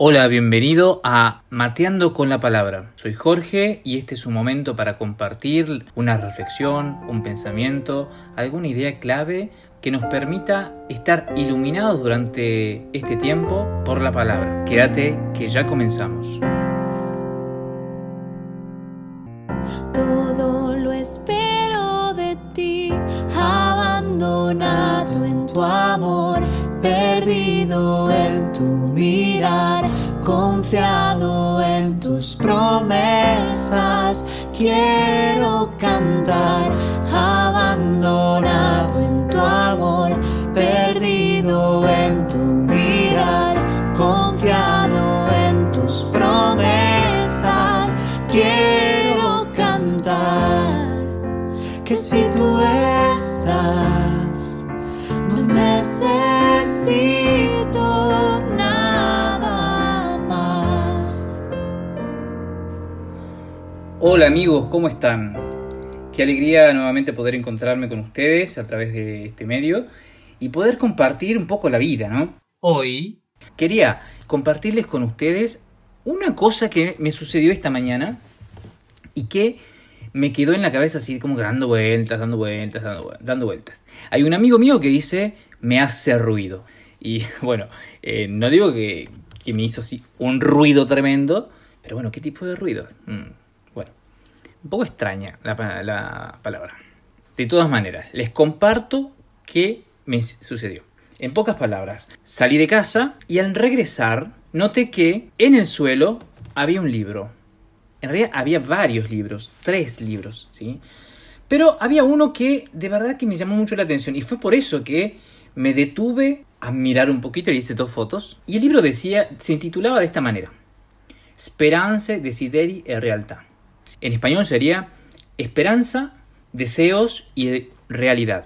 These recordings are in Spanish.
Hola, bienvenido a Mateando con la Palabra. Soy Jorge y este es un momento para compartir una reflexión, un pensamiento, alguna idea clave que nos permita estar iluminados durante este tiempo por la palabra. Quédate que ya comenzamos. Todo lo espero de ti, abandonado en tu amor, perdido en tu mirar, confiado en tus promesas. Quiero cantar, abandonado en tu amor, perdido en tu mirar, confiado en tus promesas. Quiero cantar que si tú estás, amigos, ¿cómo están? Qué alegría nuevamente poder encontrarme con ustedes a través de este medio y poder compartir un poco la vida, ¿no? Hoy quería compartirles con ustedes una cosa que me sucedió esta mañana y que me quedó en la cabeza así como dando vueltas, dando vueltas, dando, vueltas, dando vueltas. Hay un amigo mío que dice, me hace ruido. Y bueno, eh, no digo que, que me hizo así un ruido tremendo, pero bueno, ¿qué tipo de ruido? Mm, un poco extraña la, pa- la palabra. De todas maneras, les comparto qué me sucedió. En pocas palabras, salí de casa y al regresar noté que en el suelo había un libro. En realidad había varios libros, tres libros, ¿sí? Pero había uno que de verdad que me llamó mucho la atención y fue por eso que me detuve a mirar un poquito y hice dos fotos. Y el libro decía, se titulaba de esta manera: Speranze, desideri e realtà. En español sería Esperanza, deseos y realidad.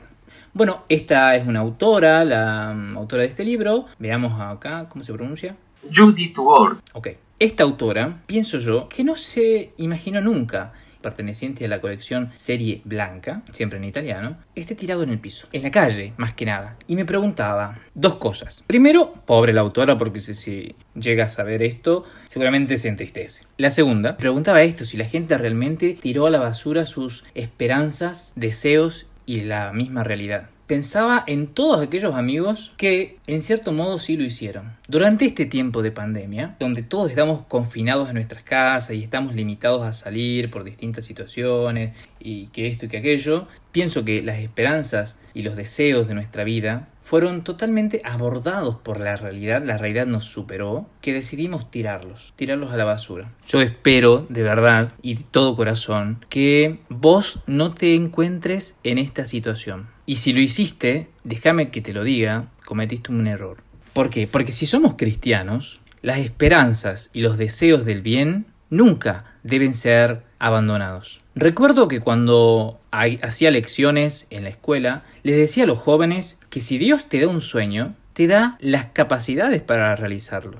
Bueno, esta es una autora, la mm, autora de este libro. Veamos acá cómo se pronuncia. Judith Ward. Ok. Esta autora, pienso yo, que no se imaginó nunca, perteneciente a la colección Serie Blanca, siempre en italiano, esté tirado en el piso, en la calle, más que nada. Y me preguntaba dos cosas. Primero, pobre la autora, porque si, si llega a saber esto, seguramente se entristece. La segunda, preguntaba esto, si la gente realmente tiró a la basura sus esperanzas, deseos y la misma realidad. Pensaba en todos aquellos amigos que en cierto modo sí lo hicieron. Durante este tiempo de pandemia, donde todos estamos confinados en nuestras casas y estamos limitados a salir por distintas situaciones y que esto y que aquello, pienso que las esperanzas y los deseos de nuestra vida fueron totalmente abordados por la realidad, la realidad nos superó, que decidimos tirarlos, tirarlos a la basura. Yo espero, de verdad y de todo corazón, que vos no te encuentres en esta situación. Y si lo hiciste, déjame que te lo diga, cometiste un error. ¿Por qué? Porque si somos cristianos, las esperanzas y los deseos del bien nunca deben ser abandonados. Recuerdo que cuando hacía lecciones en la escuela, les decía a los jóvenes que si Dios te da un sueño, te da las capacidades para realizarlo.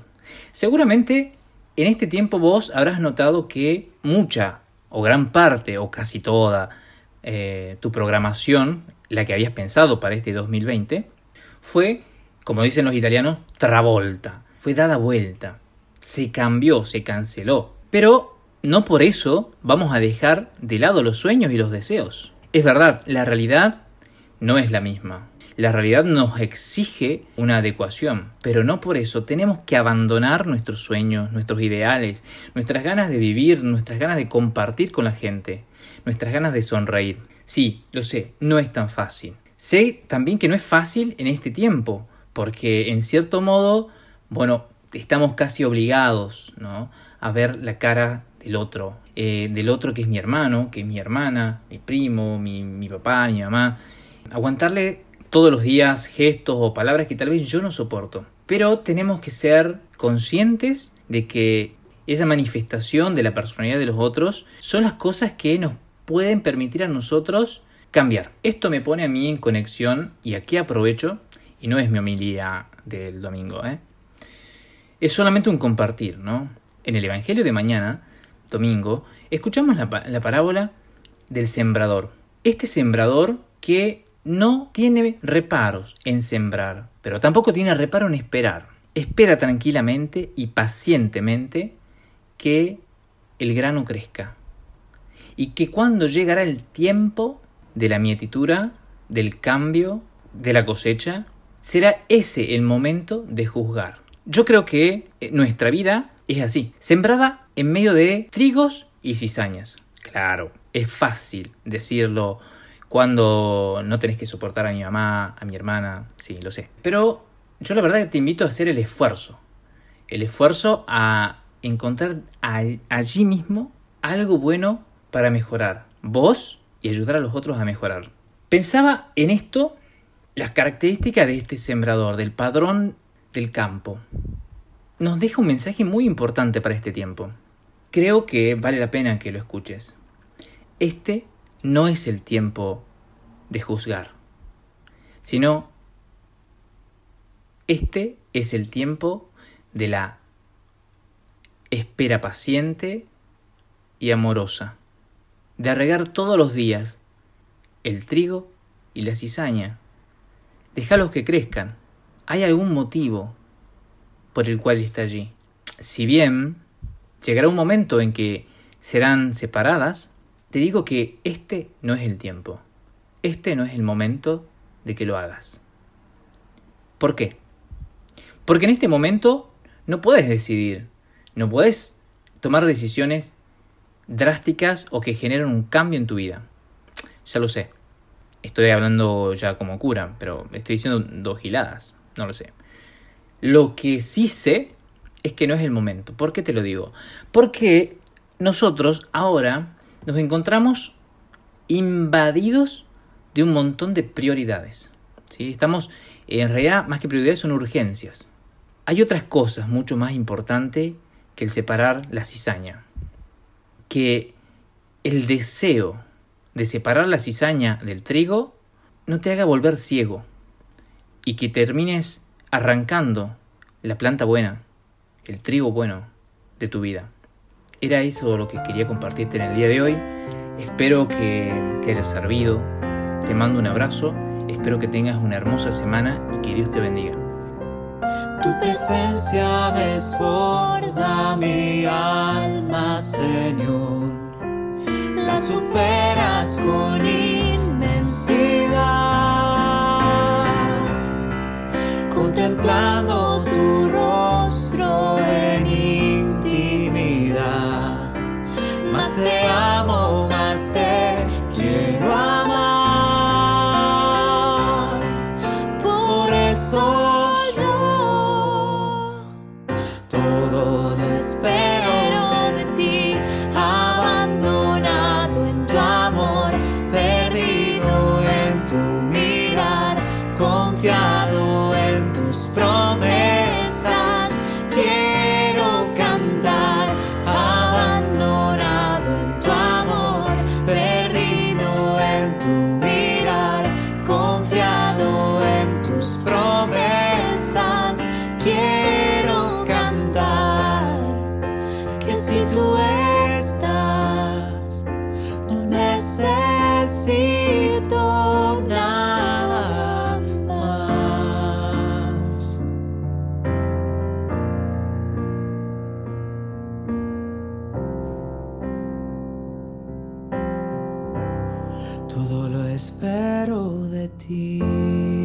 Seguramente en este tiempo vos habrás notado que mucha o gran parte o casi toda eh, tu programación, la que habías pensado para este 2020, fue, como dicen los italianos, travolta, fue dada vuelta, se cambió, se canceló. Pero no por eso vamos a dejar de lado los sueños y los deseos. Es verdad, la realidad no es la misma. La realidad nos exige una adecuación, pero no por eso tenemos que abandonar nuestros sueños, nuestros ideales, nuestras ganas de vivir, nuestras ganas de compartir con la gente, nuestras ganas de sonreír. Sí, lo sé, no es tan fácil. Sé también que no es fácil en este tiempo, porque en cierto modo, bueno, estamos casi obligados, ¿no? A ver la cara del otro, eh, del otro que es mi hermano, que es mi hermana, mi primo, mi, mi papá, mi mamá. Aguantarle todos los días gestos o palabras que tal vez yo no soporto. Pero tenemos que ser conscientes de que esa manifestación de la personalidad de los otros son las cosas que nos pueden permitir a nosotros cambiar. Esto me pone a mí en conexión y aquí aprovecho, y no es mi homilía del domingo, ¿eh? es solamente un compartir, ¿no? En el Evangelio de mañana, domingo, escuchamos la, pa- la parábola del sembrador. Este sembrador que no tiene reparos en sembrar, pero tampoco tiene reparo en esperar. espera tranquilamente y pacientemente que el grano crezca. Y que cuando llegará el tiempo de la mietitura, del cambio, de la cosecha, será ese el momento de juzgar. Yo creo que eh, nuestra vida es así, sembrada en medio de trigos y cizañas. Claro, es fácil decirlo cuando no tenés que soportar a mi mamá, a mi hermana, sí, lo sé. Pero yo la verdad que te invito a hacer el esfuerzo. El esfuerzo a encontrar allí mismo algo bueno para mejorar. Vos y ayudar a los otros a mejorar. Pensaba en esto, las características de este sembrador, del padrón del campo. Nos deja un mensaje muy importante para este tiempo. Creo que vale la pena que lo escuches. Este no es el tiempo de juzgar, sino este es el tiempo de la espera paciente y amorosa, de regar todos los días el trigo y la cizaña. Déjalos que crezcan. Hay algún motivo por el cual está allí. Si bien llegará un momento en que serán separadas, te digo que este no es el tiempo. Este no es el momento de que lo hagas. ¿Por qué? Porque en este momento no puedes decidir, no puedes tomar decisiones drásticas o que generen un cambio en tu vida. Ya lo sé. Estoy hablando ya como cura, pero estoy diciendo dos giladas. No lo sé. Lo que sí sé es que no es el momento. ¿Por qué te lo digo? Porque nosotros ahora nos encontramos invadidos de un montón de prioridades. ¿sí? Estamos, en realidad, más que prioridades, son urgencias. Hay otras cosas mucho más importantes que el separar la cizaña. Que el deseo de separar la cizaña del trigo no te haga volver ciego y que termines arrancando la planta buena, el trigo bueno de tu vida. Era eso lo que quería compartirte en el día de hoy. Espero que te haya servido. Te mando un abrazo. Espero que tengas una hermosa semana y que Dios te bendiga. Tu presencia desborda mi alma, Señor. La superas con Yo todo lo espero de ti, abandonado en tu amor, perdido en tu mirar, confiado espero de ti.